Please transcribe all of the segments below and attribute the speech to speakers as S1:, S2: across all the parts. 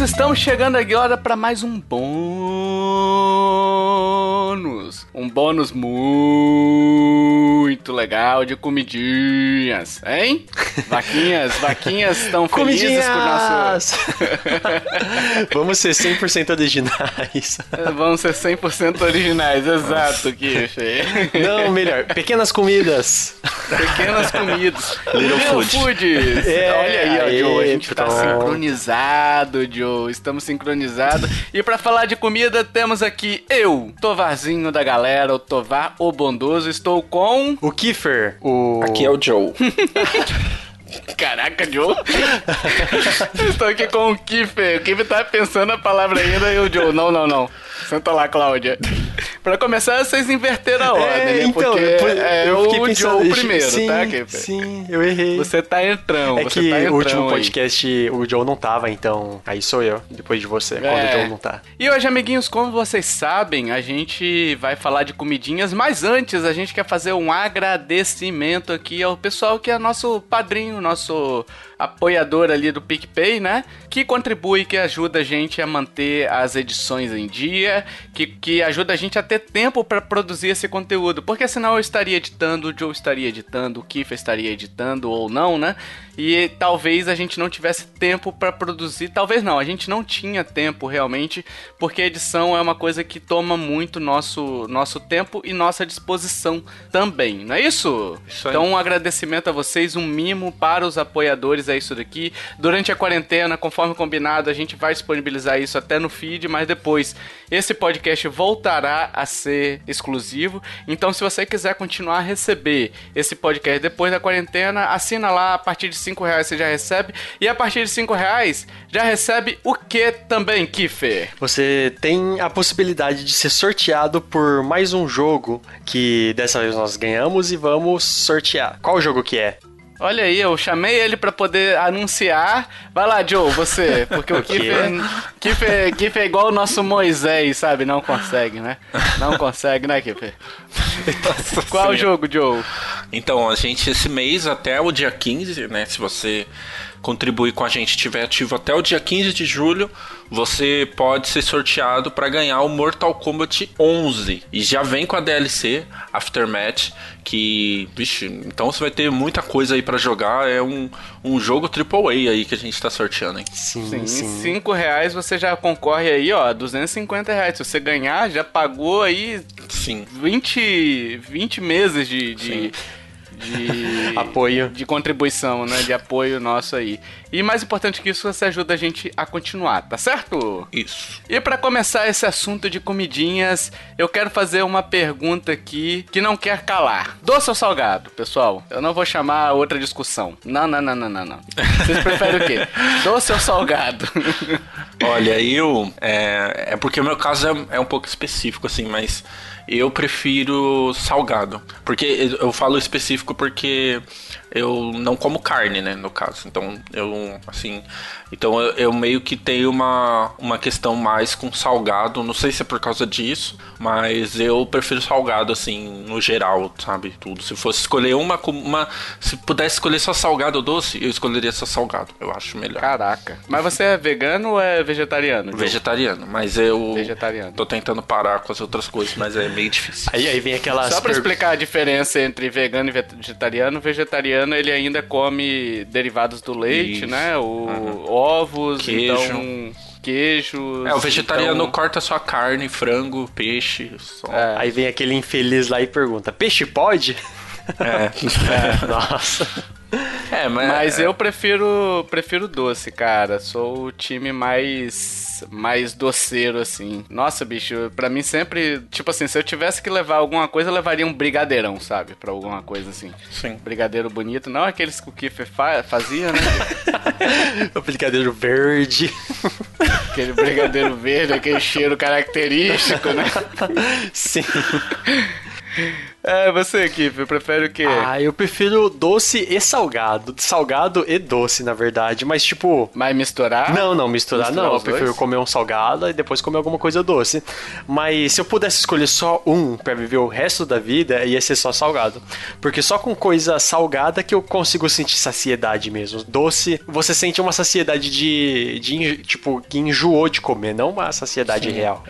S1: estamos chegando agora para mais um bônus. Um bônus muito legal de comidinhas, hein? Vaquinhas, vaquinhas estão felizes com o nosso...
S2: Vamos ser 100% originais.
S1: Vamos ser 100% originais, exato, Kiff.
S2: Não, melhor, pequenas comidas.
S1: Pequenas comidas.
S2: Little food.
S1: Foods.
S2: É,
S1: Olha aí, ó, Joe, a gente tá
S2: pronto.
S1: sincronizado, Joe. Estamos sincronizados. E pra falar de comida, temos aqui eu, Tovarzinho da galera, o Tovar, o bondoso. Estou com...
S2: O Kiefer, o...
S3: Aqui é o Joe.
S1: Caraca, Joe. Estou aqui com o Kiffer. O Kiffer tá pensando a palavra ainda e o Joe, não, não, não. Senta lá, Cláudia. Pra começar, vocês inverteram a ordem, né?
S2: então,
S1: Porque
S2: eu,
S1: é
S2: eu
S1: o
S2: pensando,
S1: Joe primeiro,
S2: sim,
S1: tá?
S2: Sim, eu errei.
S1: Você tá entrando,
S2: é que
S1: tá
S2: o último
S1: aí.
S2: podcast o Joe não tava, então aí sou eu, depois de você, quando
S1: É.
S2: o Joe não tá.
S1: E hoje, amiguinhos, como vocês sabem, a gente vai falar de comidinhas, mas antes a gente quer fazer um agradecimento aqui ao pessoal que é nosso padrinho, nosso apoiador ali do PicPay, né? Que contribui, que ajuda a gente a manter as edições em dia, que, que ajuda a gente a ter tempo para produzir esse conteúdo, porque senão eu estaria editando, o Joe estaria editando, o Kiffer estaria editando ou não, né? E talvez a gente não tivesse tempo para produzir, talvez não, a gente não tinha tempo realmente, porque a edição é uma coisa que toma muito nosso nosso tempo e nossa disposição também, não é isso?
S3: Isso.
S1: Então um agradecimento a vocês, um mimo para os apoiadores, é isso daqui. Durante a quarentena, conforme combinado, a gente vai disponibilizar isso até no feed, mas depois esse podcast voltará a ser exclusivo. Então, se você quiser continuar a receber esse podcast depois da quarentena, assina lá, a partir de 5 reais você já recebe. E a partir de 5 reais já recebe o que também, Kiffer?
S2: Você tem a possibilidade de ser sorteado por mais um jogo que dessa vez nós ganhamos e vamos sortear. Qual jogo que é?
S1: Olha aí, eu chamei ele pra poder anunciar. Vai lá, Joe, você. Porque o Kiffer é igual o nosso Moisés, sabe? Não consegue, né? Não consegue, né, Kiffer? Qual o jogo, Joe?
S3: Então, a gente, esse mês, até o dia 15, né? Se você contribuir com a gente, estiver ativo até o dia 15 de julho, você pode ser sorteado para ganhar o Mortal Kombat 11. E já vem com a DLC Aftermath, que, vixe, então você vai ter muita coisa aí para jogar. É um, um jogo AAA aí que a gente tá sorteando, hein?
S2: Sim,
S1: Sim,
S2: sim.
S1: 5 reais você já concorre aí, ó, 250 reais. Se você ganhar, já pagou aí
S3: Sim.
S1: 20, 20 meses de. de de
S2: Apoio.
S1: de contribuição, né? De apoio nosso aí. E mais importante que isso, você ajuda a gente a continuar, tá certo?
S3: Isso.
S1: E pra começar esse assunto de comidinhas, eu quero fazer uma pergunta aqui que não quer calar. Doce ou salgado, pessoal? Eu não vou chamar outra discussão. Não, não, não, não, não, não. Vocês preferem o quê? Doce ou salgado?
S3: Olha, eu. É, é porque o meu caso é, é um pouco específico, assim, mas eu prefiro salgado. Porque eu falo específico porque eu não como carne, né, no caso. Então, eu, assim. Então, eu, eu meio que tenho uma, uma questão mais com salgado. Não sei se é por causa disso, mas eu prefiro salgado, assim, no geral, sabe? Tudo. Se fosse escolher uma. com- uma se pudesse escolher só salgado ou doce, eu escolheria só salgado. Eu acho melhor.
S1: Caraca. Mas você é vegano ou é vegetariano?
S3: Vegetariano, mas eu
S1: Vegetariano.
S3: tô tentando parar com as outras coisas, mas é meio difícil.
S2: Aí, aí vem aquelas.
S1: Só pra
S2: per-
S1: explicar a diferença entre vegano e vegetariano, o vegetariano ele ainda come derivados do leite,
S3: Isso.
S1: né? O ovos,
S3: Queijo.
S1: então queijos.
S3: É, o vegetariano
S1: então-
S3: corta só carne, frango, peixe, só.
S1: É.
S2: Aí vem aquele infeliz lá e pergunta: peixe pode?
S3: É.
S2: Nossa.
S3: É, mas,
S1: Mas eu prefiro prefiro doce, cara. Sou o time mais mais doceiro assim. Nossa, bicho, pra mim sempre, tipo assim, se eu tivesse que levar alguma coisa, eu levaria um brigadeirão, sabe? Pra alguma coisa assim.
S3: Sim.
S1: Brigadeiro bonito, não aqueles que o Kiffer fa fazia, né?
S2: o brigadeiro verde.
S1: Aquele brigadeiro verde, aquele cheiro característico, né?
S2: Sim.
S1: É, você, Kiff, prefere o quê?
S2: Ah, eu prefiro doce e salgado. Salgado e doce, na verdade. Mas, tipo.
S1: Mas misturar?
S2: Não, não, misturar,
S1: Misturar
S2: não. Eu prefiro
S1: dois?
S2: comer um salgado e depois comer alguma coisa doce. Mas se eu pudesse escolher só um pra viver o resto da vida, ia ser só salgado. Porque só com coisa salgada que eu consigo sentir saciedade mesmo. Doce, você sente uma saciedade de. de tipo, que enjoou de comer, não uma saciedade real.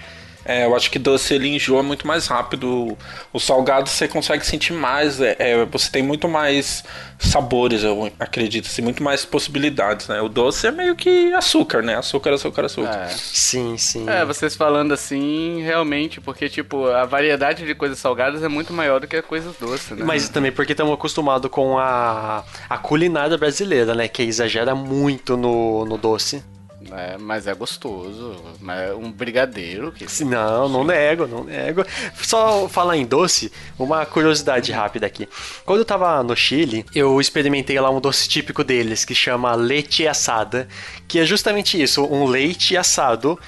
S3: É, eu acho que doce ele enjoa muito mais rápido. O salgado você consegue sentir mais. é, é, você tem muito mais sabores, eu acredito, assim, muito mais possibilidades, né? O doce é meio que açúcar, né? Açúcar, açúcar, açúcar.
S1: É.
S2: Sim, sim.
S1: É, vocês falando assim, realmente, porque, tipo, a variedade de coisas salgadas é muito maior do que a coisas doces, né?
S2: Mas também porque estamos acostumados com a, a culinária brasileira, né? Que exagera muito no, no doce.
S1: É, mas é gostoso. Mas é um brigadeiro que.
S2: Não, não nego, não nego. Só falar em doce, uma curiosidade rápida aqui. Quando eu tava no Chile, eu experimentei lá um doce típico deles, que chama leite assada, que é justamente isso, um leite assado.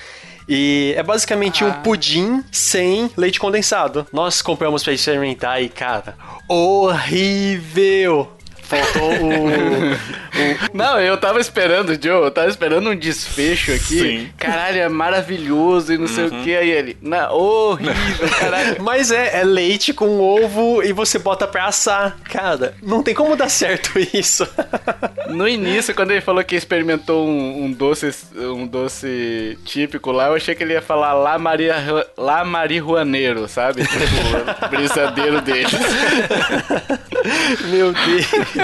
S2: E é basicamente um pudim sem leite condensado. Nós compramos pra experimentar e, cara, horrível! Faltou o,
S1: Não, eu tava esperando, Joe, eu tava esperando um desfecho aqui.
S3: Sim.
S1: Caralho, é maravilhoso e não sei o que. Aí ele, não, horrível, caralho.
S2: Mas é, é leite com ovo e você bota pra assar. Cara, não tem como dar certo isso.
S1: No início, quando ele falou que experimentou um, um doce um doce típico lá, eu achei que ele ia falar lá, Maria, lá marihuaneiro, sabe? Tipo, o brisadeiro deles.
S2: Meu Deus.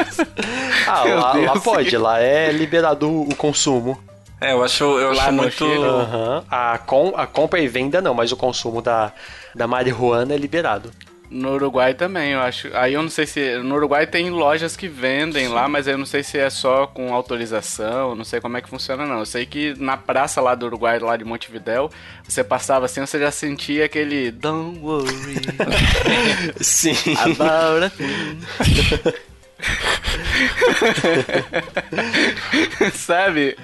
S2: Ah, lá, lá pode, lá é liberado o consumo.
S3: É, eu acho, eu
S1: Lá
S3: acho muito.
S2: Aham. A, com, a compra e venda não, mas o consumo da, da marihuana é liberado.
S1: No Uruguai também, eu acho. Aí eu não sei se. No Uruguai tem lojas que vendem lá, mas eu não sei se é só com autorização, não sei como é que funciona não. Eu sei que na praça lá do Uruguai, lá de Montevidéu, você passava assim, você já sentia aquele Don't worry
S2: Sim.
S1: about a thing. Sabe?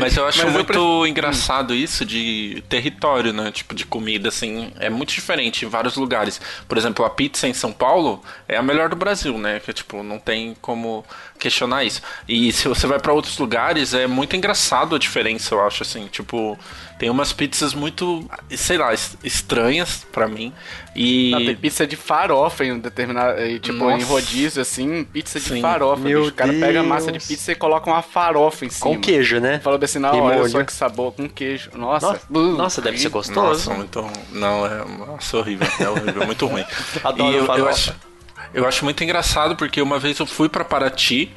S3: Mas eu acho
S1: Mas
S3: muito
S1: pre-
S3: engraçado isso de território, né? Tipo, de comida, assim. É muito diferente em vários lugares. Por exemplo, a pizza em São Paulo é a melhor do Brasil, né? Que, tipo, não tem como questionar isso. E se você vai pra outros lugares, é muito engraçado a diferença, eu acho, assim. Tipo, tem umas pizzas muito, sei lá, es- estranhas pra mim. E.
S1: Não, tem pizza de farofa em um determinado. Tipo,
S3: Nossa.
S1: em rodízio, assim, pizza de
S3: Sim.
S1: farofa.
S2: Meu
S1: bicho. O cara pega a massa de
S2: Deus.
S1: pizza e coloca uma farofa em cima.
S2: Com queijo, né?
S1: Fala assim, não,
S2: E
S1: olha
S2: molho.
S1: só que sabor, com queijo. Nossa,
S2: Nossa,
S1: uh,
S2: nossa, deve ser gostoso.
S3: Nossa, muito. Não, é. Nossa, horrível. É horrível, muito ruim.
S2: Adoro
S3: e eu, eu acho. Eu acho muito engraçado porque uma vez eu fui pra Paraty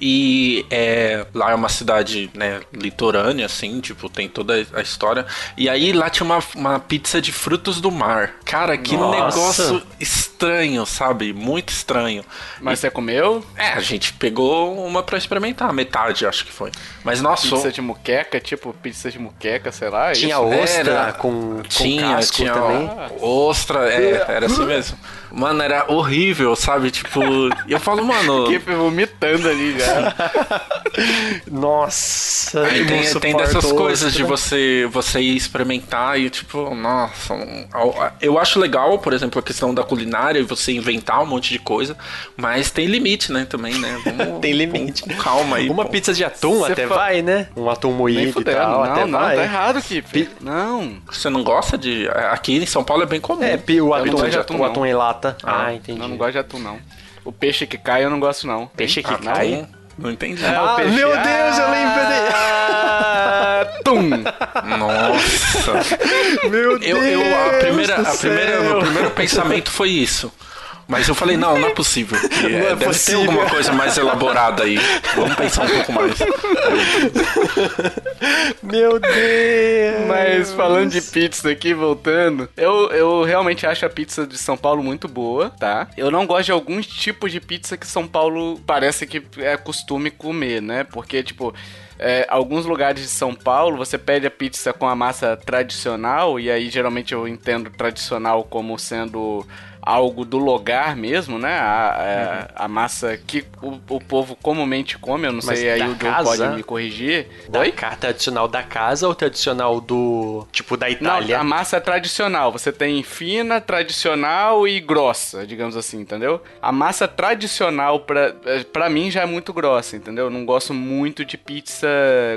S3: e é, lá é uma cidade né, litorânea, assim, tipo, tem toda a história. E aí lá tinha uma, uma pizza de frutos do mar. Cara, que
S2: Nossa.
S3: negócio estranho, sabe? Muito estranho.
S1: Mas você comeu?
S3: É, a gente pegou uma pra experimentar, metade acho que foi. Mas nossa,
S1: Pizza de muqueca, tipo pizza de muqueca, sei lá. é
S2: Tinha
S1: isso?
S2: ostra
S3: Era-
S2: com, com
S3: tinha,
S2: casco
S3: tinha
S2: também.
S3: ostra, é, era assim mesmo. Mano, era horrível, sabe? Tipo, eu falo, mano.
S1: Que vomitando ali já.
S2: Nossa,
S3: Aí tem, tem dessas coisas de você você ir experimentar e tipo, nossa, eu acho legal, por exemplo, a questão da culinária e você inventar um monte de coisa, mas tem limite, né, também, né? Vamos,
S2: Tem limite.
S3: vamos calma aí.
S2: Uma
S3: pô.
S2: pizza de atum
S1: Você
S2: até
S1: fa-
S2: vai, né? Um atum moído e tal,
S1: Não,
S2: até
S1: não,
S2: vai.
S1: tá errado, Kip. Não.
S3: Você não gosta de aqui em São Paulo é bem comum.
S2: É, pi- o
S1: não
S2: atum,
S1: gosto de
S2: o
S1: atum,
S2: atum
S1: não.
S2: em lata.
S3: Ah,
S2: Ah, entendi.
S1: Eu não gosto de atum, não. O peixe que cai eu não gosto, não.
S2: Peixe que
S1: Ah, não.
S2: cai?
S3: Então, não entendi.
S1: É,
S2: Ah,
S1: peixe-
S2: meu Deus, eu lembrei.
S1: Ah, Tum!
S3: Nossa.
S2: Meu Deus
S3: Eu, eu a primeira,
S2: do
S3: a primeira, meu primeiro pensamento foi isso. Mas eu falei, não, não é possível. que, é,
S2: Não é
S3: deve
S2: possível.
S3: ter alguma coisa mais elaborada aí. Vamos pensar um pouco mais.
S2: Meu Deus.
S1: Mas falando de pizza aqui, voltando, eu, eu realmente acho a pizza de São Paulo muito boa, tá? Eu não gosto de alguns tipos de pizza que São Paulo parece que é costume comer, né? Porque, tipo. é, alguns lugares de São Paulo você pede a pizza com a massa tradicional, e aí geralmente eu entendo tradicional como sendo algo do lugar mesmo, né? A, a, uhum. a massa que o, o, povo comumente come, eu não Mas sei, aí o Joe pode me corrigir.
S2: Da Oi? tradicional da casa ou tradicional do, tipo, da Itália?
S1: Não, a massa é tradicional. Você tem fina, tradicional e grossa, digamos assim, entendeu? A massa tradicional, pra, pra mim, já é muito grossa, entendeu? Eu não gosto muito de pizza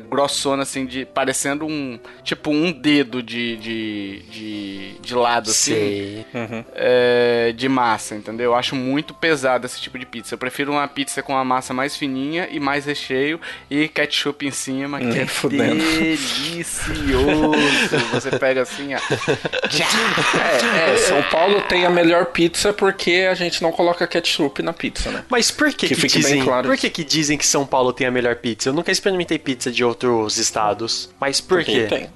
S1: grossona, assim, de parecendo um, tipo, um dedo de, de, de, de lado, assim. Sei. Uhum. É, de massa, entendeu? Eu acho muito pesado esse tipo de pizza. Eu prefiro uma pizza com a massa mais fininha e mais recheio e ketchup em cima, que hum, é fudendo. delicioso. Você pega assim, ó.
S3: é, é, São Paulo tem a melhor pizza porque a gente não coloca ketchup na pizza, né?
S2: Mas por que, que, que dizem, claro por que, que dizem que São Paulo tem a melhor pizza? Eu nunca experimentei pizza de outros estados. Mas por porque quê? Tem.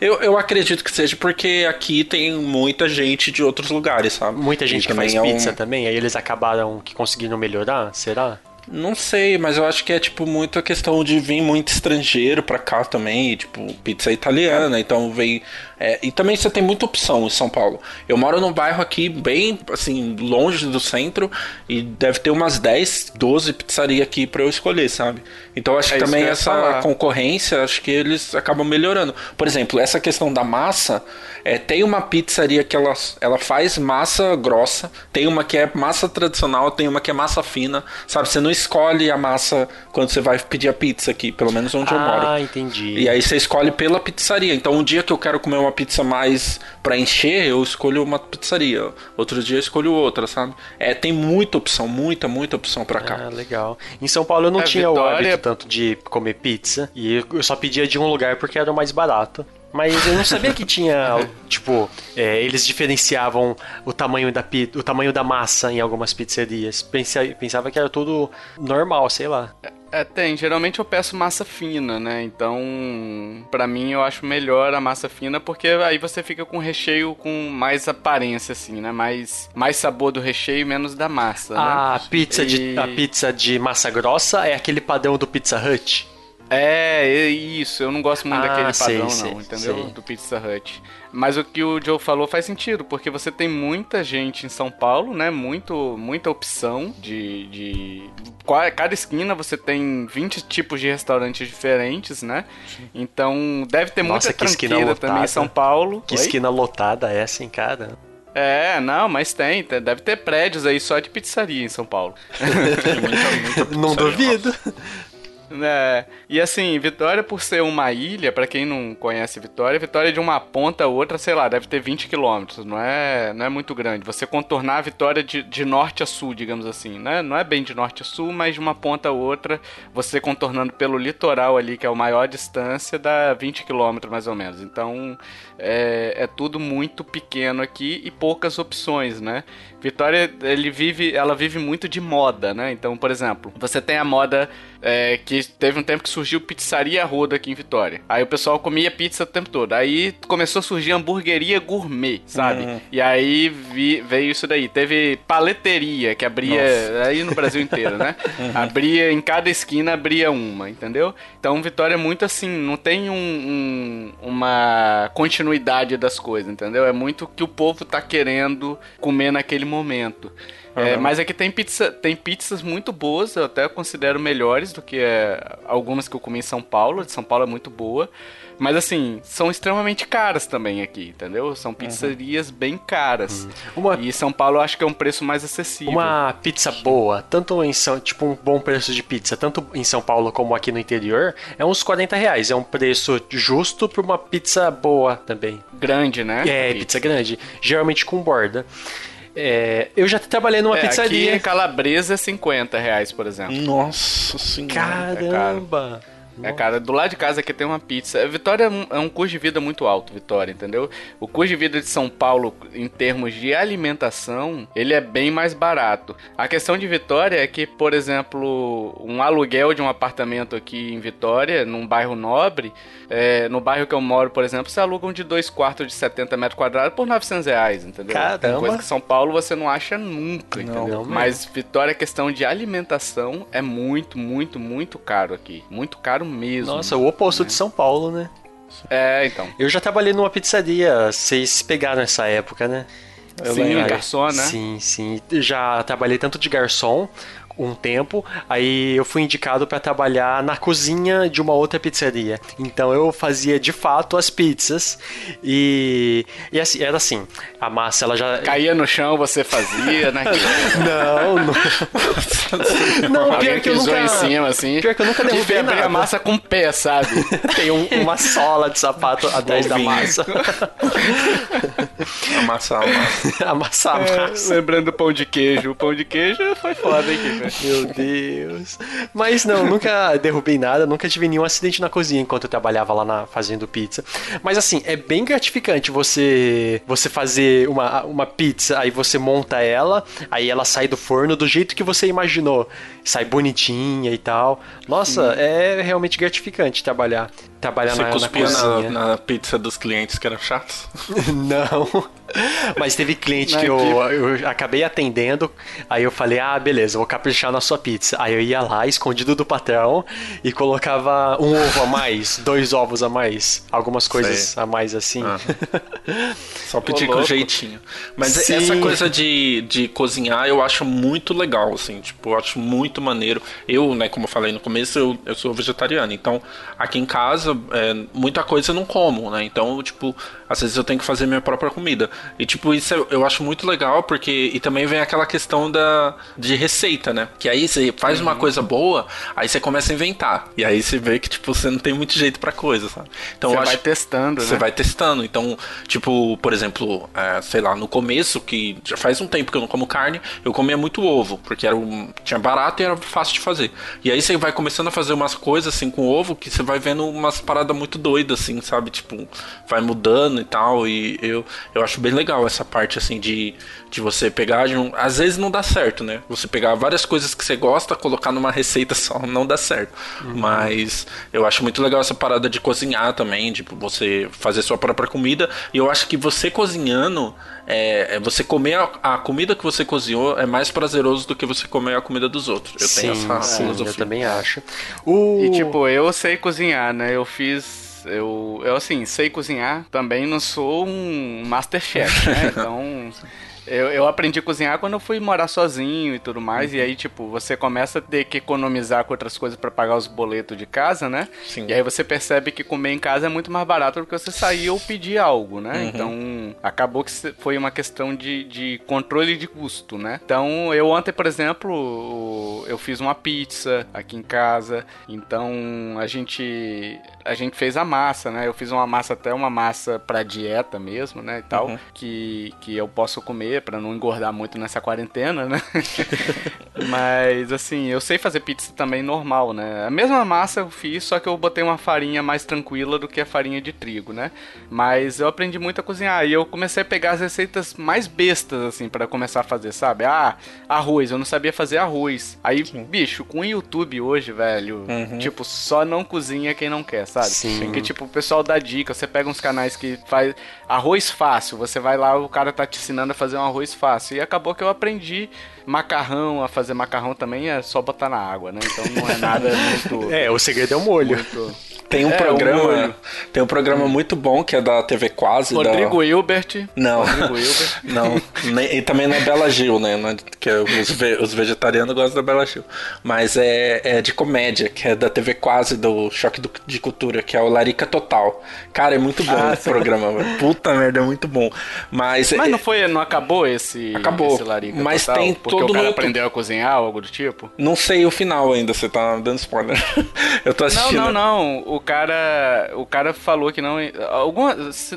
S3: Eu, eu acredito que seja porque aqui tem muita gente de outros lugares, sabe?
S2: Muita gente que faz é pizza um... também, aí eles acabaram que conseguiram melhorar, será?
S3: Não sei, mas eu acho que é tipo muito a questão de vir muito estrangeiro pra cá também, tipo, pizza italiana, então vem. É, e também você tem muita opção em São Paulo. Eu moro num bairro aqui bem, assim, longe do centro e deve ter umas 10, 12 pizzarias aqui pra eu escolher, sabe? Então acho é que também que essa falar. concorrência, acho que eles acabam melhorando. Por exemplo, essa questão da massa, é, tem uma pizzaria que ela, ela faz massa grossa, tem uma que é massa tradicional, tem uma que é massa fina, sabe? Você não escolhe a massa quando você vai pedir a pizza aqui, pelo menos onde
S2: ah,
S3: eu moro.
S2: Ah, entendi.
S3: E aí você escolhe pela pizzaria. Então um dia que eu quero comer uma pizza mais para encher, eu escolho uma pizzaria. Outro dia eu escolho outra, sabe? É, tem muita opção, muita, muita opção para cá.
S2: Ah, legal. Em São Paulo eu não é, tinha Vitória... o hábito tanto de comer pizza e eu só pedia de um lugar porque era o mais barato. Mas eu não sabia que tinha, tipo, é, eles diferenciavam o tamanho da o tamanho da massa em algumas pizzarias. Pensava, pensava que era tudo normal, sei lá.
S1: É, tem. Geralmente eu peço massa fina, né? Então, para mim eu acho melhor a massa fina porque aí você fica com recheio com mais aparência, assim, né? Mais, mais sabor do recheio e menos da massa.
S2: A
S1: né?
S2: pizza e... de a pizza de massa grossa é aquele padrão do Pizza Hut.
S1: É, isso. Eu não gosto muito ah, daquele sei, padrão, sei, não, entendeu? Sei. Do Pizza Hut. Mas o que o Joe falou faz sentido, porque você tem muita gente em São Paulo, né? Muito, muita opção de, de. Cada esquina você tem 20 tipos de restaurantes diferentes, né? Então deve ter Nossa, muita tranqueira também em São Paulo.
S2: Que Oi? esquina lotada é assim, cara?
S1: É, não, mas tem. Deve ter prédios aí só de pizzaria em São Paulo.
S2: muita, muita não duvido.
S1: É, e assim, Vitória, por ser uma ilha, para quem não conhece Vitória, Vitória de uma ponta a outra, sei lá, deve ter 20 quilômetros, não é, não é muito grande. Você contornar a Vitória de, de norte a sul, digamos assim, né? Não é bem de norte a sul, mas de uma ponta a outra, você contornando pelo litoral ali, que é a maior distância, dá 20 quilômetros mais ou menos. Então, é, é tudo muito pequeno aqui e poucas opções, né? Vitória, ele vive, ela vive muito de moda, né? Então, por exemplo, você tem a moda é, que teve um tempo que surgiu pizzaria roda aqui em Vitória. Aí o pessoal comia pizza o tempo todo. Aí começou a surgir hamburgueria gourmet, sabe? Uhum. E aí vi, veio isso daí. Teve paleteria que abria Nossa. aí no Brasil inteiro, né? Uhum. Abria em cada esquina abria uma, entendeu? Então Vitória é muito assim, não tem um, um, uma continuidade das coisas, entendeu? É muito o que o povo tá querendo comer naquele momento. Uhum. É, mas aqui tem pizza, tem pizzas muito boas, eu até considero melhores do que é, algumas que eu comi em São Paulo. De São Paulo é muito boa. Mas assim, são extremamente caras também aqui, entendeu? São pizzarias uhum. bem caras. Uhum. Uma... E São Paulo eu acho que é um preço mais acessível.
S2: Uma pizza boa, tanto em São, tipo um bom preço de pizza, tanto em São Paulo como aqui no interior, é uns 40 reais. É um preço justo para uma pizza boa também.
S1: Grande, né?
S2: É, pizza. pizza grande. Geralmente com borda. É, eu já trabalhei numa é, pizzaria.
S1: Aqui calabresa é 50 reais, por exemplo.
S3: Nossa senhora.
S2: Caramba!
S1: É é, cara, do lado de casa aqui tem uma pizza. Vitória é um, é um, custo de vida muito alto, Vitória, entendeu? O custo de vida de São Paulo, em termos de alimentação, ele é bem mais barato. A questão de Vitória é que, por exemplo, um aluguel de um apartamento aqui em Vitória, num bairro nobre, é, no bairro que eu moro, por exemplo, se alugam de dois quartos de 70 metros quadrados por 900 reais, entendeu?
S2: Caramba.
S1: Coisa que São Paulo você não acha nunca, não, entendeu? Não Mas Vitória, a questão de alimentação é muito, muito, muito caro aqui. Muito caro mesmo.
S2: Nossa, o oposto né? de São Paulo, né?
S1: É, então.
S2: Eu já trabalhei numa pizzaria, vocês pegaram essa época, né?
S1: Eu sim, lembro. garçom, né?
S2: Sim, sim. Já trabalhei tanto de garçom um tempo, aí eu fui indicado para trabalhar na cozinha de uma outra pizzaria. Então eu fazia de fato as pizzas e, e assim, era assim, a massa ela já
S1: caía no chão, você fazia, né?
S2: não, não.
S1: não, pior que eu nunca em cima assim.
S2: Pior que eu nunca derrubei nada.
S1: a massa com o pé, sabe?
S2: Tem um, uma sola de sapato atrás da massa.
S3: Amassar a massa.
S2: Amassar a
S1: é, massa. lembrando do pão de queijo. O pão de queijo foi foda, hein,
S2: Meu Deus. Mas não, nunca derrubei nada, nunca tive nenhum acidente na cozinha enquanto eu trabalhava lá na, fazendo pizza. Mas assim, é bem gratificante você você fazer uma, uma pizza, aí você monta ela, aí ela sai do forno do jeito que você imaginou. Sai bonitinha e tal. Nossa, Sim. é realmente gratificante trabalhar trabalhar
S3: Você
S2: na,
S3: cuspia
S2: na,
S3: na, na, pizza dos clientes que eram chatos?
S2: Não. Mas teve cliente que eu, eu acabei atendendo, aí eu falei, ah, beleza, vou caprichar na sua pizza. Aí eu ia lá, escondido do patrão, e colocava um ovo a mais, dois ovos a mais, algumas coisas Sei. a mais assim. Ah.
S3: Só pedir com jeitinho. Mas Sim. essa coisa de, de cozinhar eu acho muito legal, assim, tipo, eu acho muito maneiro. Eu, né, como eu falei no começo, eu, eu sou vegetariano, então aqui em casa, é, muita coisa eu não como, né? Então, tipo, às vezes eu tenho que fazer minha própria comida. E tipo, isso eu, eu acho muito legal, porque. E também vem aquela questão da de receita, né? Que aí você faz uhum. uma coisa boa, aí você começa a inventar. E aí você vê que, tipo, você não tem muito jeito pra coisa, sabe?
S1: Então, você vai acho, testando,
S3: Você
S1: né?
S3: vai testando. Então, tipo, por exemplo, é, sei lá, no começo, que já faz um tempo que eu não como carne, eu comia muito ovo, porque era um, tinha barato e era fácil de fazer. E aí você vai começando a fazer umas coisas assim com ovo que você vai vendo umas paradas muito doidas, assim, sabe? Tipo, vai mudando e tal. E eu, eu acho bem legal essa parte, assim, de, de você pegar de um. Às vezes não dá certo, né? Você pegar várias coisas que você gosta, colocar numa receita só, não dá certo. Uhum. Mas eu acho muito legal essa parada de cozinhar também, tipo, você fazer sua própria comida. E eu acho que você cozinhando. É, é você comer a, a, comida que você cozinhou é mais prazeroso do que você comer a comida dos outros. Eu sim, tenho essa
S2: sim, filosofia. Eu também acho.
S1: O... E tipo, eu sei cozinhar, né? Eu fiz eu, eu assim, sei cozinhar, também não sou um masterchef, né? Então, eu, eu aprendi a cozinhar quando eu fui morar sozinho e tudo mais. Uhum. E aí, tipo, você começa a ter que economizar com outras coisas para pagar os boletos de casa, né? Sim. E aí você percebe que comer em casa é muito mais barato do que você sair ou pedir algo, né? Uhum. Então, acabou que foi uma questão de, de controle de custo, né? Então, eu ontem, por exemplo, eu fiz uma pizza aqui em casa. Então, a gente a gente fez a massa, né? Eu fiz uma massa até uma massa para dieta mesmo, né, e tal, uhum. que, que eu posso comer para não engordar muito nessa quarentena, né? Mas assim, eu sei fazer pizza também normal, né? A mesma massa eu fiz, só que eu botei uma farinha mais tranquila do que a farinha de trigo, né? Mas eu aprendi muito a cozinhar e eu comecei a pegar as receitas mais bestas assim para começar a fazer, sabe? Ah, arroz, eu não sabia fazer arroz. Aí, Sim. bicho, com o YouTube hoje, velho, uhum. tipo, só não cozinha quem não quer, sabe? Sabe? Sim. Porque, tipo, o pessoal dá dica, você pega uns canais que faz arroz fácil, você vai lá, o cara tá te ensinando a fazer um arroz fácil. E acabou que eu aprendi macarrão, a fazer macarrão também é só botar na água, né? Então não é nada muito.
S2: é, o segredo é o molho. Muito...
S3: Tem um é, programa. Tem um programa hum. muito bom que é da TV Quase.
S1: Rodrigo da... Hilbert.
S3: Não. Rodrigo Hilbert. não. e também não é Bela Gil, né? Que é os, ve... os vegetarianos gostam da Bela Gil. Mas é, é de comédia, que é da TV Quase, do Choque do... de Cultura, que é o Larica Total. Cara, é muito bom ah, esse programa. Puta merda, é muito bom. Mas,
S1: mas é... não foi, não acabou esse,
S3: acabou,
S1: esse Larica
S3: Mas
S1: Total?
S3: tem
S1: Porque
S3: todo
S1: o cara aprendeu a cozinhar, algo do tipo?
S3: Não sei o final ainda, você tá dando spoiler. Eu tô assistindo.
S1: Não, não, não o cara, o cara falou que não. Alguma,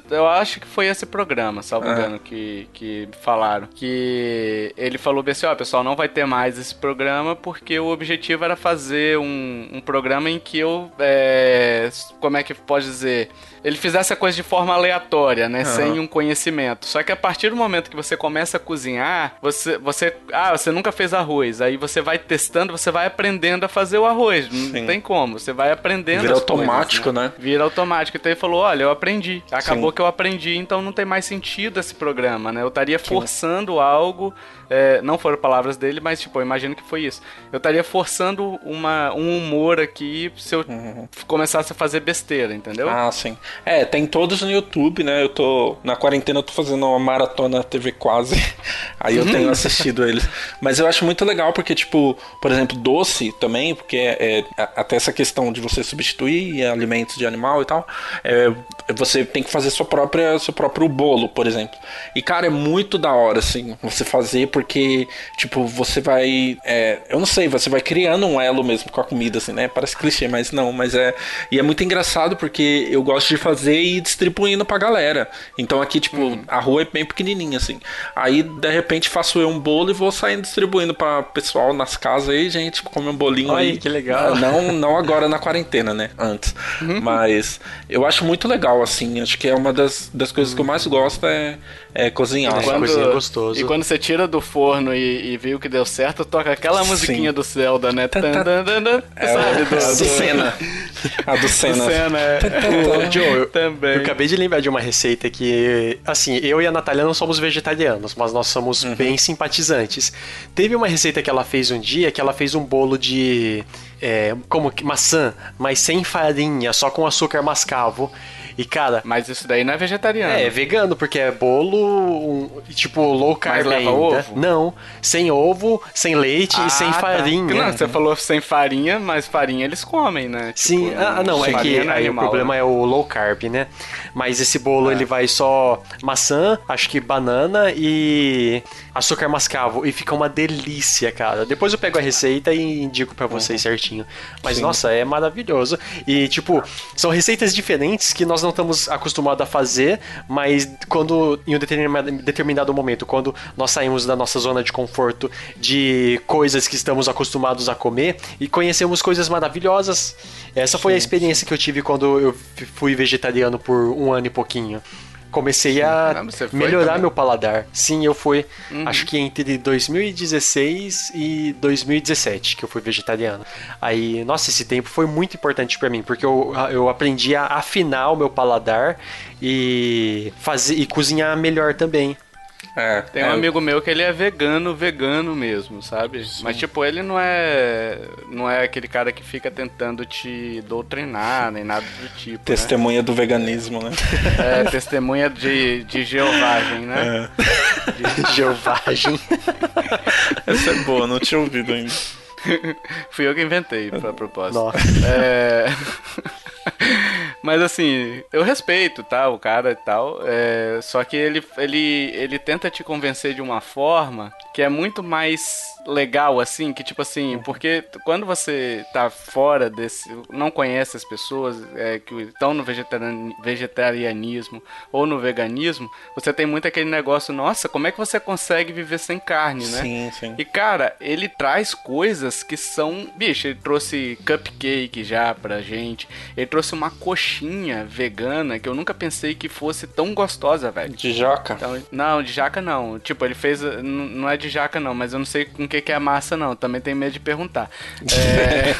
S1: eu acho que foi esse programa, salvo uhum. engano, que, que falaram. Que ele falou bem assim: ó, pessoal, não vai ter mais esse programa porque o objetivo era fazer um, um programa em que eu. É, como é que pode dizer? Ele fizesse a coisa de forma aleatória, né? Uhum. Sem um conhecimento. Só que a partir do momento que você começa a cozinhar, você, você. Ah, você nunca fez arroz. Aí você vai testando, você vai aprendendo a fazer o arroz. Sim. Não tem como. Você vai aprendendo.
S3: Vira automático, coisas, né? né?
S1: Vira automático. Então ele falou: olha, eu aprendi. Acabou Sim. que eu aprendi, então não tem mais sentido esse programa, né? Eu estaria forçando algo é, não foram palavras dele, mas tipo, eu imagino que foi isso. Eu estaria forçando uma, um humor aqui se eu uhum. começasse a fazer besteira, entendeu?
S3: Ah, sim. É, tem todos no YouTube, né? Eu tô. Na quarentena eu tô fazendo uma maratona TV quase. Aí eu tenho assistido eles. Mas eu acho muito legal porque, tipo, por exemplo, doce também, porque é, é até essa questão de você substituir alimentos de animal e tal. É, você tem que fazer sua própria, seu próprio bolo, por exemplo. E, cara, é muito da hora, assim, você fazer, porque, tipo, você vai. É, eu não sei, você vai criando um elo mesmo com a comida, assim, né? Parece clichê, mas não, mas é. E é muito engraçado porque eu gosto de fazer e ir distribuindo pra galera. Então aqui, tipo, uhum. a rua é bem pequenininha, assim. Aí, de repente, faço eu um bolo e vou saindo distribuindo pra pessoal nas casas aí, gente, comer um bolinho
S2: Ai,
S3: aí.
S2: que legal.
S3: Não, não agora na quarentena, né? Antes. Uhum. Mas eu acho muito legal, assim. Acho que é uma das, das coisas que eu mais gosto é, é cozinhar.
S1: E quando, é gostoso. E quando você tira do forno e, e viu que deu certo, toca aquela musiquinha Sim. do Zelda, né? Tan, tan, tan,
S3: é, sabe? Do, a do Senna. A do Senna. Do Senna,
S2: é. Joe, eu, Também. eu acabei de lembrar de uma receita que, assim, eu e a Natália não somos vegetarianos, mas nós somos uhum. bem simpatizantes. Teve uma receita que ela fez um dia, que ela fez um bolo de... É, como maçã, mas sem farinha, só com açúcar mascavo. E, cara.
S1: Mas isso daí não é vegetariano.
S2: É, é vegano, porque é bolo, um, tipo, low carb Mas ainda. ovo? Não. Sem ovo, sem leite ah, e sem tá. farinha.
S1: Não, você falou sem farinha, mas farinha eles comem, né?
S2: Sim, tipo, ah, não, é que aí animal, o problema né? é o low carb, né? Mas esse bolo ah. ele vai só maçã, acho que banana e açúcar mascavo. E fica uma delícia, cara. Depois eu pego a receita e indico para vocês uhum. certinho. Mas, Sim. nossa, é maravilhoso. E, tipo, são receitas diferentes que nós não estamos acostumados a fazer, mas quando, em um determinado, determinado momento, quando nós saímos da nossa zona de conforto de coisas que estamos acostumados a comer e conhecemos coisas maravilhosas. Essa foi a experiência que eu tive quando eu fui vegetariano por um ano e pouquinho comecei a melhorar também? meu paladar. Sim, eu fui. Uhum. Acho que entre 2016 e 2017 que eu fui vegetariano. Aí, nossa, esse tempo foi muito importante para mim, porque eu, eu aprendi a afinar o meu paladar e fazer e cozinhar melhor também.
S1: É, Tem um é... amigo meu que ele é vegano, vegano mesmo, sabe? Sim. Mas tipo, ele não é não é aquele cara que fica tentando te doutrinar, nem nada do tipo. Né?
S3: Testemunha né? do veganismo, né?
S1: É, testemunha de, de geovagem, né?
S2: É. De geovagem.
S3: Essa é boa, não tinha ouvido ainda.
S1: Fui eu que inventei, pra propósito. Nossa. É... Mas assim, eu respeito, tá, o cara e tal. É, só que ele, ele, ele tenta te convencer de uma forma que é muito mais legal, assim, que tipo assim, uhum. porque quando você tá fora desse. não conhece as pessoas é, que estão no vegetarianismo ou no veganismo, você tem muito aquele negócio, nossa, como é que você consegue viver sem carne, né?
S3: Sim, sim.
S1: E cara, ele traz coisas que são. Bicho, ele trouxe cupcake já pra gente, ele trouxe uma coxinha vegana que eu nunca pensei que fosse tão gostosa, velho.
S3: De jaca?
S1: Então, não, de jaca não. Tipo, ele fez. Não é de jaca não, mas eu não sei com que, que é massa, não. Também tenho medo de perguntar. É...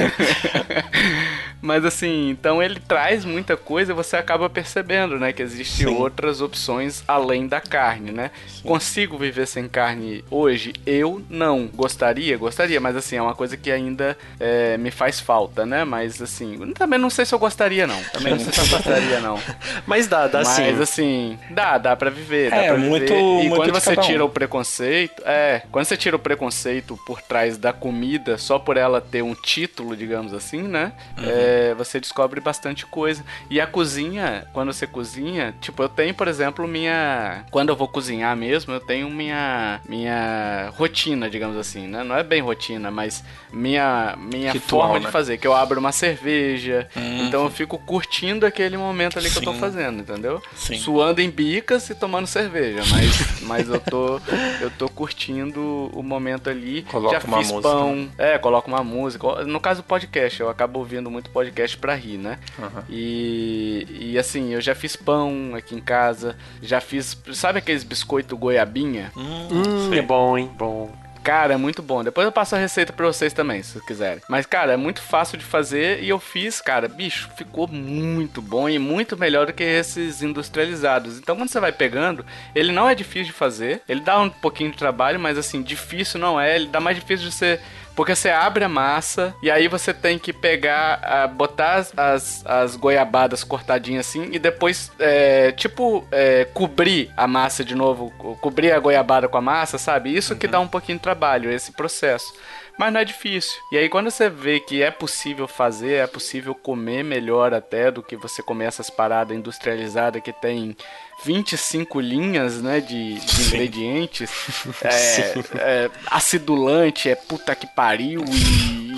S1: Mas assim, então ele traz muita coisa você acaba percebendo, né? Que existem outras opções além da carne, né? Sim. Consigo viver sem carne hoje? Eu não. Gostaria? Gostaria, mas assim, é uma coisa que ainda é, me faz falta, né? Mas assim, também não sei se eu gostaria, não. Também não sei se eu gostaria, não.
S2: mas dá, dá
S1: mas,
S2: sim.
S1: Mas assim, dá, dá pra viver. Dá é, pra viver. muito. E muito quando você tira um. o preconceito, é, quando você tira o preconceito por trás da comida, só por ela ter um título, digamos assim, né? Uhum. É, é, você descobre bastante coisa. E a cozinha, quando você cozinha, tipo, eu tenho, por exemplo, minha. Quando eu vou cozinhar mesmo, eu tenho minha, minha rotina, digamos assim, né? Não é bem rotina, mas minha, minha Ritual, forma né? de fazer. Que eu abro uma cerveja, uhum. então eu fico curtindo aquele momento ali Sim. que eu tô fazendo, entendeu? Sim. Suando em bicas e tomando cerveja, mas, mas eu tô eu tô curtindo o momento ali.
S3: Coloca Já
S1: uma
S3: música. pão,
S1: é, coloco uma música. No caso podcast, eu acabo ouvindo muito podcast podcast pra rir, né? Uhum. E, e assim, eu já fiz pão aqui em casa, já fiz. Sabe aqueles biscoito goiabinha?
S2: Hum, hum é bom, hein? Bom.
S1: Cara, é muito bom. Depois eu passo a receita pra vocês também, se quiserem. Mas, cara, é muito fácil de fazer e eu fiz, cara, bicho, ficou muito bom e muito melhor do que esses industrializados. Então, quando você vai pegando, ele não é difícil de fazer. Ele dá um pouquinho de trabalho, mas assim, difícil não é. Ele dá mais difícil de você Porque você abre a massa e aí você tem que pegar, botar as, as, as goiabadas cortadinhas assim e depois, é, tipo, é, cobrir a massa de novo, cobrir a goiabada com a massa, sabe? Isso uhum. que dá um pouquinho de trabalho, esse processo mas não é difícil. E aí quando você vê que é possível fazer, é possível comer melhor até do que você comer essas paradas industrializadas que tem 25 linhas, né, de, de ingredientes. É, é, acidulante, é puta que pariu e,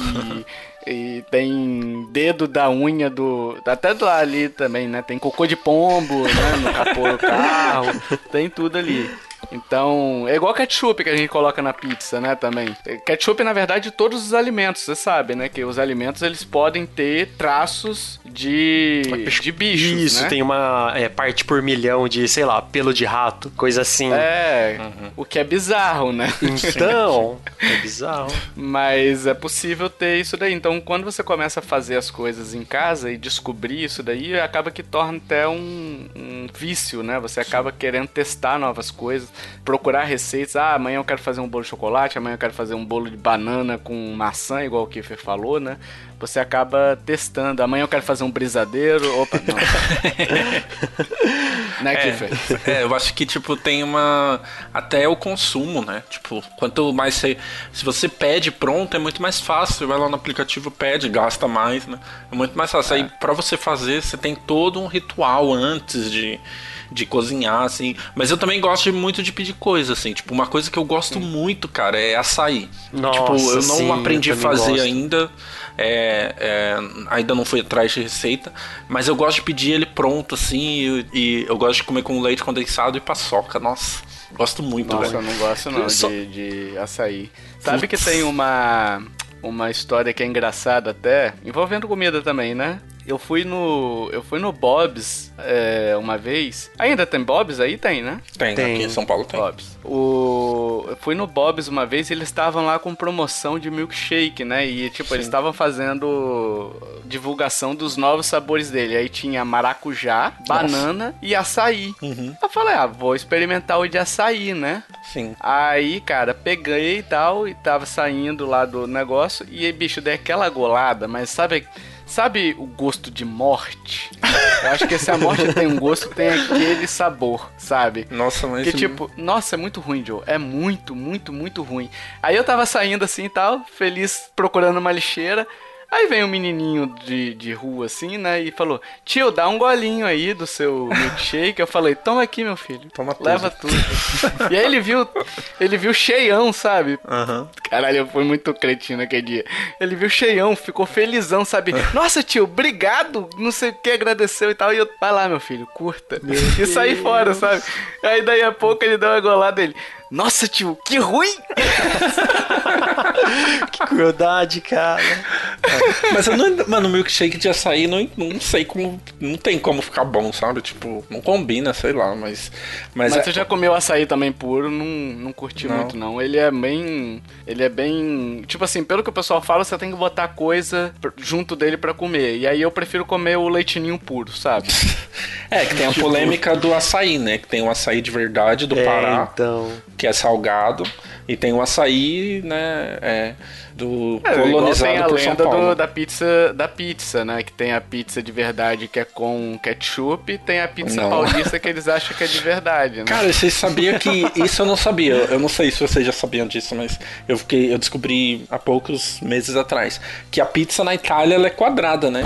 S1: e, e tem dedo da unha do. Até do ali também, né? Tem cocô de pombo, né? No capô do carro. Tem tudo ali. Então, é igual ketchup que a gente coloca na pizza, né, também. Ketchup, na verdade, de todos os alimentos, você sabe, né, que os alimentos eles podem ter traços de, de bichos,
S2: Isso,
S1: né?
S2: tem uma é, parte por milhão de, sei lá, pelo de rato, coisa assim.
S1: É, uhum. o que é bizarro, né?
S2: Então, é bizarro.
S1: Mas é possível ter isso daí. Então, quando você começa a fazer as coisas em casa e descobrir isso daí, acaba que torna até um, um vício, né? Você acaba querendo testar novas coisas procurar receitas. Ah, amanhã eu quero fazer um bolo de chocolate, amanhã eu quero fazer um bolo de banana com maçã, igual o Kiffer falou, né? Você acaba testando. Amanhã eu quero fazer um brisadeiro. Opa, não.
S3: né, Kiffer? É, é, eu acho que, tipo, tem uma. Até o consumo, né? Tipo, quanto mais você. Se você pede pronto, é muito mais fácil. Você vai lá no aplicativo, pede, gasta mais, né? É muito mais fácil. É. Aí, pra você fazer, você tem todo um ritual antes de de cozinhar, assim. Mas eu também gosto muito de pedir coisa, assim. Tipo, uma coisa que eu gosto sim. muito, cara, é açaí. Nossa, tipo, eu não sim, aprendi a fazer gosto. ainda. É, é, ainda não fui atrás de receita, mas eu gosto de pedir ele pronto, assim, e, e eu gosto de comer com leite condensado e paçoca. Nossa, gosto muito,
S1: Nossa, velho. eu não gosto não só... de, de açaí. Sabe Putz. que tem uma uma história que é engraçada até, envolvendo comida também, né? Eu fui no. Eu fui no Bob's é, uma vez. Ainda tem Bob's aí? Tem, né?
S3: Tem, tem. aqui em São Paulo tem.
S1: Bob's. O... Eu fui no Bob's uma vez e eles estavam lá com promoção de milkshake, né? E tipo, Sim. eles estavam fazendo divulgação dos novos sabores dele. Aí tinha maracujá, Nossa. banana e açaí. Uhum. Eu falei, ah, vou experimentar o de açaí, né?
S3: Sim.
S1: Aí, cara, peguei e tal, e tava saindo lá do negócio. E aí, bicho, dei aquela golada, mas sabe Sabe o gosto de morte? Eu acho que se a morte tem um gosto, tem aquele sabor, sabe?
S3: Nossa, mas.
S1: Que tipo, nossa, é muito ruim, Joe. É muito, muito, muito ruim. Aí eu tava saindo assim e tal, feliz procurando uma lixeira. Aí vem um menininho de, de rua assim, né? E falou: Tio, dá um golinho aí do seu milkshake. Eu falei: Toma aqui, meu filho. Toma tudo. Leva tudo. e aí ele viu, ele viu cheião, sabe?
S3: Uhum.
S1: Caralho, eu fui muito cretino aquele dia. Ele viu cheião, ficou felizão, sabe? Nossa, tio, obrigado. Não sei o que, agradeceu e tal. E eu, vai lá, meu filho, curta. Meu e saí fora, sabe? Aí daí a pouco ele deu uma golada dele. Nossa, tio, que ruim!
S2: que crueldade, cara.
S3: É. Mas eu não, mano, milkshake de açaí não, não sei como. Não tem como ficar bom, sabe? Tipo, não combina, sei lá, mas.
S1: Mas, mas é... você já comeu açaí também puro, não, não curti não. muito, não. Ele é bem. Ele é bem. Tipo assim, pelo que o pessoal fala, você tem que botar coisa junto dele para comer. E aí eu prefiro comer o leitinho puro, sabe?
S3: é, que tem a tipo... polêmica do açaí, né? Que tem o açaí de verdade do é, Pará.
S2: Então
S3: que é salgado, e tem o açaí, né? É, do é, colonizado tem a por São Paulo.
S1: Do, da pizza da pizza, né? Que tem a pizza de verdade que é com ketchup, e tem a pizza não. paulista que eles acham que é de verdade, né?
S3: Cara, vocês sabiam que isso eu não sabia. Eu não sei se vocês já sabiam disso, mas eu fiquei, eu descobri há poucos meses atrás que a pizza na Itália ela é quadrada, né?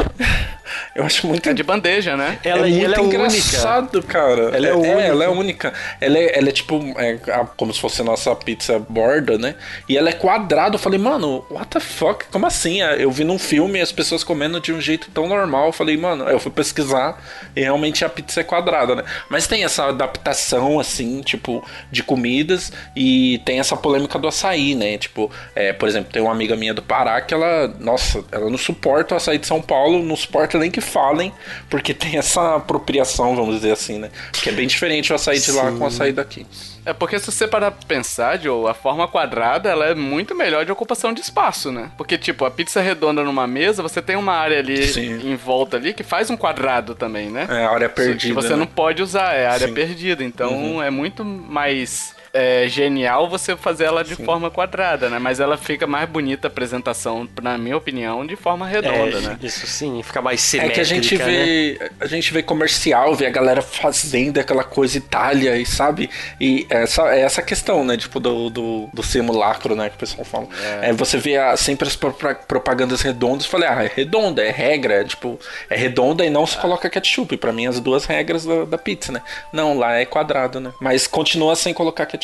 S3: Eu acho muito
S1: é de bandeja, né?
S3: Ela é, muito ela é engraçado, única. cara. Ela é, é, única. É, ela é única. Ela é, ela é tipo é, como se fosse a nossa pizza borda, né? E ela é quadrada. Eu falei, mano, what the fuck? Como assim? É, eu vi num filme as pessoas comendo de um jeito tão normal. Eu falei, mano, eu fui pesquisar e realmente a pizza é quadrada, né? Mas tem essa adaptação, assim, tipo, de comidas e tem essa polêmica do açaí, né? Tipo, é, por exemplo, tem uma amiga minha do Pará que ela, nossa, ela não suporta o açaí de São Paulo, não suporta nem que falem, porque tem essa apropriação, vamos dizer assim, né? Que é bem diferente o açaí de lá com o açaí daqui.
S1: É porque se você parar pra pensar, Joe, a forma quadrada ela é muito melhor de ocupação de espaço, né? Porque, tipo, a pizza redonda numa mesa, você tem uma área ali Sim. em volta ali que faz um quadrado também, né?
S3: É, a área perdida.
S1: Que você né? não pode usar, é a área Sim. perdida. Então uhum. é muito mais é genial você fazer ela de forma quadrada, né? Mas ela fica mais bonita a apresentação, na minha opinião, de forma redonda,
S2: É,
S1: né?
S2: Isso sim, fica mais
S3: É
S2: simétrica,
S3: que a gente
S2: né?
S3: vê. A gente vê comercial, vê a galera fazendo aquela coisa Itália, e sabe? E essa, é essa questão, né? Tipo, do, do, do simulacro, né? Que o pessoal fala. É, você vê a- sempre as propa- propagandas redondas. Eu Falei, ah, é redonda, é regra. É, tipo, é redonda e não se coloca ketchup. Pra mim, as duas regras da, da pizza, né? Não, lá é quadrado, né? Mas continua sem colocar ketchup.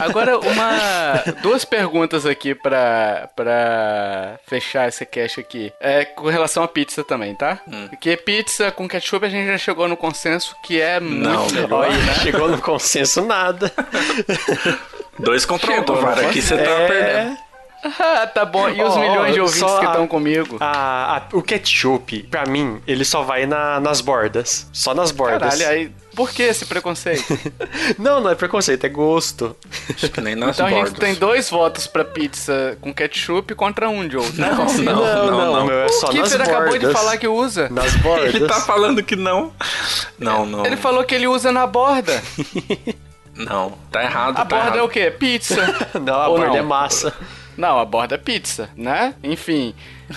S1: Agora, uma. duas perguntas aqui pra, pra fechar esse cast aqui. É com relação à pizza também, tá? Porque pizza com ketchup a gente já chegou no consenso que é
S3: Não,
S1: muito melhor,
S2: Olha,
S1: né?
S2: chegou no consenso nada.
S3: Dois contra um,
S1: não
S3: Aqui você tá
S2: É.
S3: perdendo.
S1: Tá bom. E os
S2: Ó,
S1: milhões de ouvintes que
S2: a-
S1: estão comigo?
S2: A- a- o ketchup, pra mim, ele só vai na- nas bordas. Só nas bordas.
S1: Caralho, aí. Por que esse preconceito?
S2: Não, não é preconceito, é gosto.
S3: Acho que nem nas
S1: Então a
S3: bordas.
S1: gente tem dois votos pra pizza com ketchup contra um de outro.
S3: Não,
S1: é possível.
S3: não, não, não.
S2: meu, é
S1: O
S2: só nas
S1: Kiffer
S2: bordas.
S1: acabou de falar que usa.
S2: Nas bordas.
S3: Ele tá falando que não. Não, não.
S1: Ele falou que ele usa na borda.
S3: Não, tá errado.
S1: A
S3: tá
S1: borda é
S3: errado.
S1: o quê? Pizza.
S2: Não, a
S1: Ou
S2: borda
S1: não?
S2: é massa.
S1: Não, a borda é pizza, né? Enfim,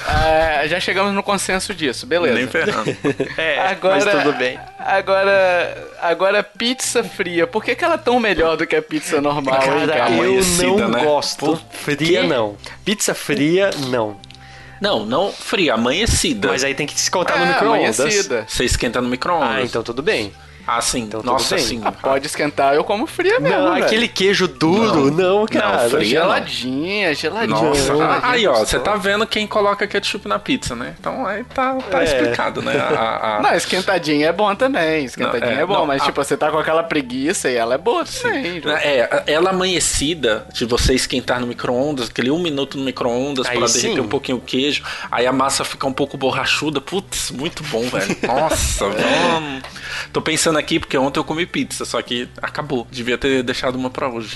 S1: é, já chegamos no consenso disso, beleza.
S3: Nem ferrando.
S2: É,
S1: Agora,
S2: mas tudo bem.
S1: Agora, agora pizza fria. Por que, que ela é tão melhor do que a pizza normal,
S2: Cara,
S1: cara?
S2: eu não
S3: né?
S2: gosto. Fria, não. Pizza fria, não.
S3: Não, não fria, amanhecida.
S2: Mas aí tem que descontar no
S1: É,
S2: micro-ondas.
S1: amanhecida.
S3: Você esquenta no micro-ondas.
S2: Ah, então tudo bem.
S3: Ah, sim.
S2: Então
S3: Nossa,
S2: bem.
S3: sim.
S1: Ah, pode esquentar, eu como fria mesmo,
S2: Não,
S1: velho.
S2: aquele queijo duro, não, cara.
S3: fria.
S1: Geladinha, geladinha.
S3: Nossa,
S1: geladinha,
S3: ah, aí ó, você tá vendo quem coloca ketchup na pizza, né? Então aí tá, tá
S2: É.
S3: explicado, né? A, a-
S1: Não, esquentadinha é bom também. Esquentadinha
S3: Não, é,
S1: é, bom,
S3: não,
S1: mas
S3: a-
S1: tipo, você tá com aquela preguiça e ela é boa também. João.
S3: É, ela amanhecida, de você esquentar no micro-ondas, aquele um minuto no micro-ondas pra
S2: sim.
S3: derreter um pouquinho o queijo, aí a massa fica um pouco borrachuda. Putz, muito bom, velho. Nossa, vamos. Tô pensando aqui porque ontem eu comi pizza, só que acabou. Devia ter deixado uma pra hoje.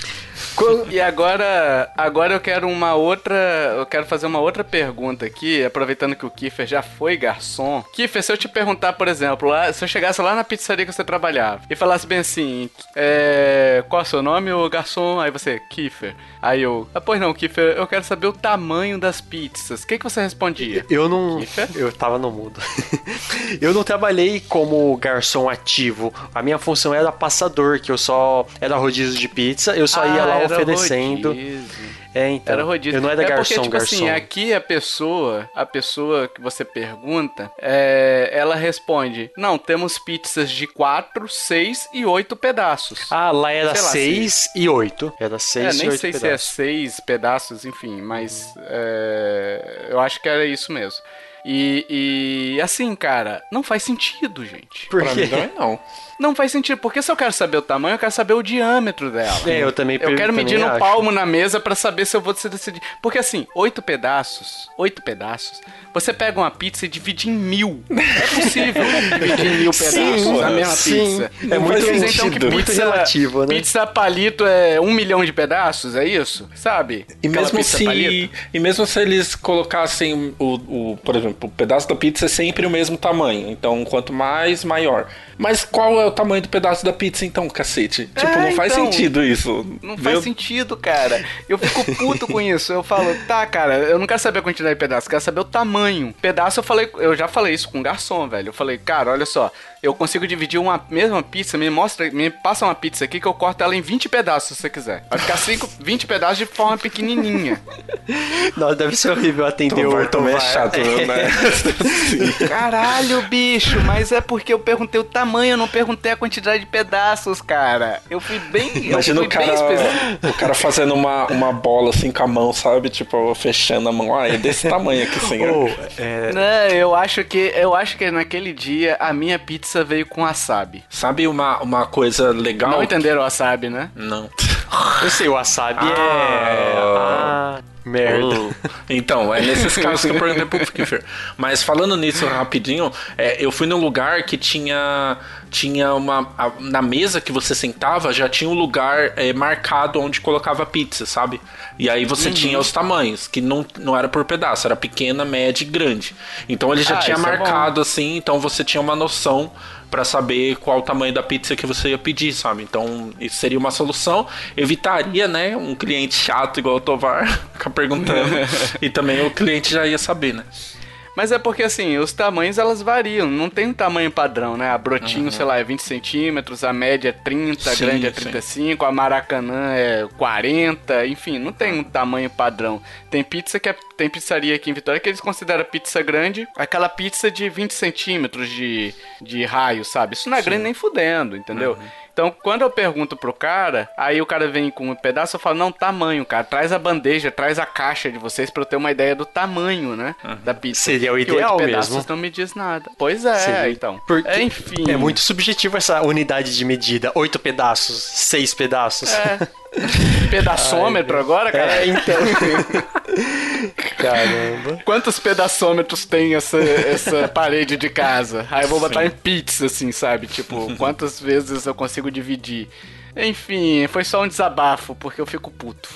S1: E agora, agora eu quero uma outra, eu quero fazer uma outra pergunta aqui, aproveitando que o Kiffer já foi garçom. Kiffer, se eu te perguntar, por exemplo, lá, se eu chegasse lá na pizzaria que você trabalhava e falasse bem assim, é, qual é o seu nome, o garçom? Aí você, Kiffer. Aí eu, ah, pois não, Kiffer, eu quero saber o tamanho das pizzas. O que, que você respondia?
S2: Eu não.
S1: Kiffer?
S2: Eu tava no mudo. eu não trabalhei como garçom ativo. A minha função era passador, que eu só era rodízio de pizza, eu só ia
S1: Ah,
S2: lá
S1: era
S2: oferecendo.
S1: rodízio.
S2: É, então.
S1: Era rodízio.
S2: Eu não era
S1: é
S2: garçom,
S1: porque, tipo
S2: garçom.
S1: assim, aqui a pessoa, a pessoa que você pergunta, é, ela responde: Não, temos pizzas de 4, 6 e 8 pedaços.
S2: Ah, lá era
S1: Sei lá,
S2: 6 e 8. Era
S1: é,
S2: 6 e
S1: nem
S2: 8
S1: sei se é
S2: pedaços.
S1: 6 pedaços, enfim, mas é, eu acho que era isso mesmo. E, e assim, cara, não faz sentido, gente.
S2: Por
S3: Pra
S2: quê?
S3: mim também não.
S1: Não faz sentido, porque se eu quero saber o tamanho, eu quero saber o diâmetro dela.
S2: É, eu também
S1: Eu quero medir no
S2: acho.
S1: palmo na mesa pra saber se eu vou decidir. Porque assim, oito pedaços, oito pedaços, você pega uma pizza e divide em mil. É possível dividir em mil pedaços
S2: Sim,
S1: na mesma
S2: sim.
S1: pizza.
S2: É
S3: Não
S2: muito
S3: sentido.
S1: então que
S2: muito
S1: pizza,
S2: relativo, né?
S1: Pizza palito é um milhão de pedaços, é isso? Sabe?
S3: E
S1: Aquela
S3: mesmo, se,
S1: palito.
S3: e mesmo se eles colocassem o, o, por exemplo, o pedaço da pizza é sempre o mesmo tamanho. Então, quanto mais, maior. Mas qual é o tamanho do pedaço da pizza, então, cacete? Tipo,
S1: É,
S3: não faz
S1: então,
S3: sentido isso.
S1: Não
S3: Meu-
S1: faz sentido, cara. Eu fico puto com isso. Eu falo, tá, cara, eu não quero saber a quantidade de pedaços, eu quero saber o tamanho. Pedaço, eu falei, eu já falei isso com um garçom, velho. Eu falei, cara, olha só, eu consigo dividir uma mesma pizza, me mostra, me passa uma pizza aqui que eu corto ela em 20 pedaços, se você quiser. Vai ficar 5, 20 pedaços de forma pequenininha.
S2: Não, deve ser horrível atender o
S3: também é chato, né?
S1: Caralho, bicho, mas é porque eu perguntei o tamanho, eu não perguntei a quantidade de pedaços, cara. Eu fui bem, eu
S3: Imagina
S1: fui
S3: o cara, o cara fazendo uma, uma bola assim com a mão, sabe? Tipo, fechando a mão. Ah, é desse tamanho aqui, senhor.
S2: Ou, é,
S1: Não, eu acho que eu acho que naquele dia a minha pizza veio com wasabi.
S3: Sabe uma, uma coisa legal?
S1: Não entenderam o wasabi, né?
S3: Não.
S2: eu sei, o wasabi é.
S3: Ah.
S2: Ah, merda.
S3: Oh. Então, é nesses casos que eu perguntei pro Kiffer. Mas falando nisso rapidinho, é, eu fui num lugar que tinha tinha uma. A, na mesa que você sentava já tinha um lugar é, marcado onde colocava pizza, sabe? E aí você uhum. tinha os tamanhos, que não, não era por pedaço, era pequena, média e grande. Então ele já ah, tinha é marcado é assim, então você tinha uma noção para saber qual o tamanho da pizza que você ia pedir, sabe? Então, isso seria uma solução. Evitaria, né, um cliente chato igual o Tovar ficar perguntando. e também o cliente já ia saber, né?
S1: Mas é porque, assim, os tamanhos elas variam. Não tem um tamanho padrão, né? A brotinho, uhum. sei lá, é 20 centímetros, a média é 30, a sim, grande é 35, sim. a maracanã é 40, enfim, não tem um tamanho padrão. Tem pizza que é, tem pizzaria aqui em Vitória que eles consideram pizza grande, aquela pizza de 20 centímetros de, de raio, sabe? Isso não é sim. grande nem fudendo, entendeu? Uhum. Então, quando eu pergunto pro cara, aí o cara vem com um pedaço, eu falo, não, tamanho, cara. Traz a bandeja, traz a caixa de vocês pra eu ter uma ideia do tamanho, né? Uhum. Da pizza.
S2: Seria o ideal
S1: oito
S2: mesmo.
S1: não me diz nada. Pois é, Seria... então.
S2: Porque é, enfim. É muito subjetivo essa unidade de medida. Oito pedaços, seis pedaços. É.
S1: Pedaçômetro Ai, agora, cara?
S2: É, então. Caramba.
S1: Quantos pedaçômetros tem essa, essa parede de casa? Aí eu vou botar Sim. em pizza, assim, sabe? Tipo, quantas vezes eu consigo dividir? Enfim, foi só um desabafo, porque eu fico puto.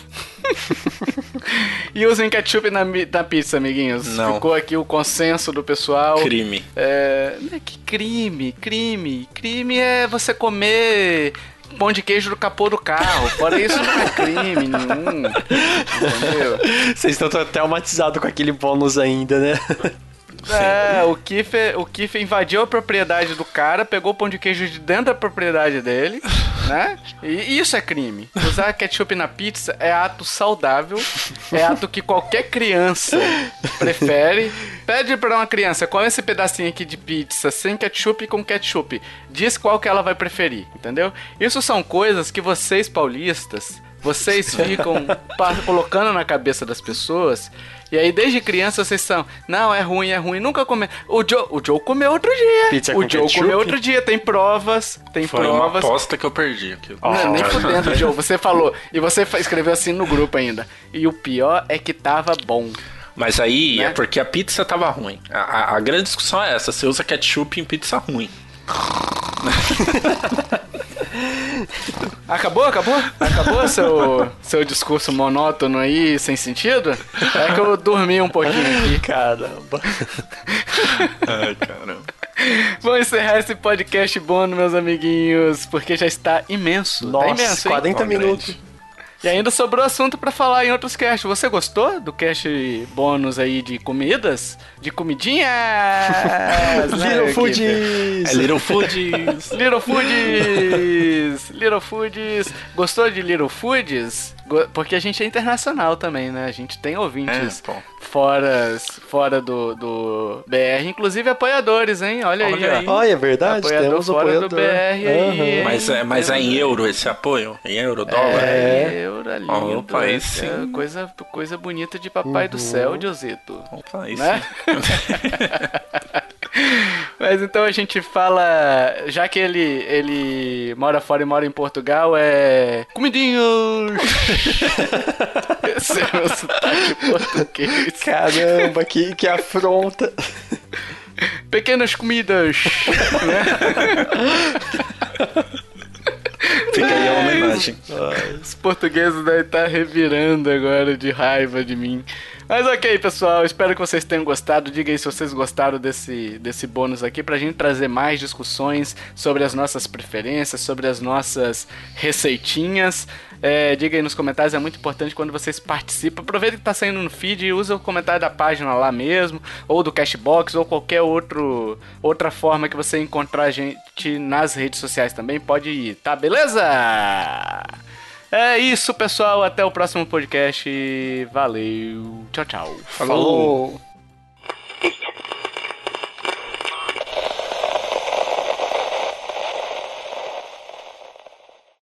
S1: e usem ketchup na, na pizza, amiguinhos. Não. Ficou aqui o consenso do pessoal.
S3: Crime.
S1: É, que crime, crime. Crime é você comer pão de queijo do capô do carro. Fora isso, não é crime nenhum. Entendeu?
S2: Vocês estão traumatizados com aquele bônus ainda, né?
S1: É, o Kiffer, o invadiu a propriedade do cara, pegou o pão de queijo de dentro da propriedade dele, né? E isso é crime. Usar ketchup na pizza é ato saudável, é ato que qualquer criança prefere. Pede para uma criança, come esse pedacinho aqui de pizza sem ketchup e com ketchup. Diz qual que ela vai preferir, entendeu? Isso são coisas que vocês paulistas, vocês ficam colocando na cabeça das pessoas e aí, desde criança, vocês são, não, é ruim, é ruim, nunca come. O Joe, o Joe comeu outro dia.
S2: Pizza
S1: o Joe
S2: ketchup?
S1: comeu outro dia, tem provas, tem
S3: Foi
S1: provas.
S3: uma aposta que eu perdi aqui.
S1: Oh. Não, nem fudendo, Joe, você falou. E você escreveu assim no grupo ainda. E o pior é que tava bom.
S3: Mas aí né? é porque a pizza tava ruim. A, a, a grande discussão é essa: você usa ketchup em pizza ruim.
S1: Acabou, acabou? Acabou seu, seu discurso monótono aí, sem sentido? É que eu dormi um pouquinho aqui.
S2: Caramba.
S3: Ai, caramba.
S1: Vamos encerrar esse podcast bônus, meus amiguinhos, porque já está imenso.
S2: Nossa,
S1: tá imenso,
S2: 40 minutos.
S1: E ainda sobrou assunto para falar em outros casts. Você gostou do cast bônus aí de comidas? De comidinhas?
S2: Little né, Foods!
S3: É Little Foods!
S1: Little Foods! Little Foods! Gostou de Little Foods? Porque a gente é internacional também, né? A gente tem ouvintes é, fora, fora do, do BR, inclusive apoiadores, hein? Olha, Olha
S2: aí. Olha, é verdade,
S1: apoiador
S2: temos
S1: fora
S2: apoiador.
S1: do BR aí.
S3: Mas, é, mas é em euro esse apoio? Em euro, dólar?
S1: É, euro, lindo.
S3: Opa, aí sim.
S1: É coisa, coisa bonita de papai uhum. do céu, Diosito.
S3: Opa, aí
S1: né? Mas então a gente fala, já que ele, ele mora fora e mora em Portugal, é. Comidinhos! Esse é o sotaque português.
S2: Caramba, que, que afronta!
S1: Pequenas comidas! né?
S3: Fica aí a homenagem.
S1: Os portugueses devem estar revirando agora de raiva de mim. Mas ok, pessoal, espero que vocês tenham gostado. Diga aí se vocês gostaram desse, desse bônus aqui pra gente trazer mais discussões sobre as nossas preferências, sobre as nossas receitinhas. É, diga aí nos comentários, é muito importante quando vocês participam. Aproveita que tá saindo no feed e usa o comentário da página lá mesmo, ou do Cashbox, ou qualquer outro, outra forma que você encontrar a gente nas redes sociais também. Pode ir, tá? Beleza? É isso, pessoal. Até o próximo podcast. Valeu. Tchau, tchau.
S2: Falou. Falou.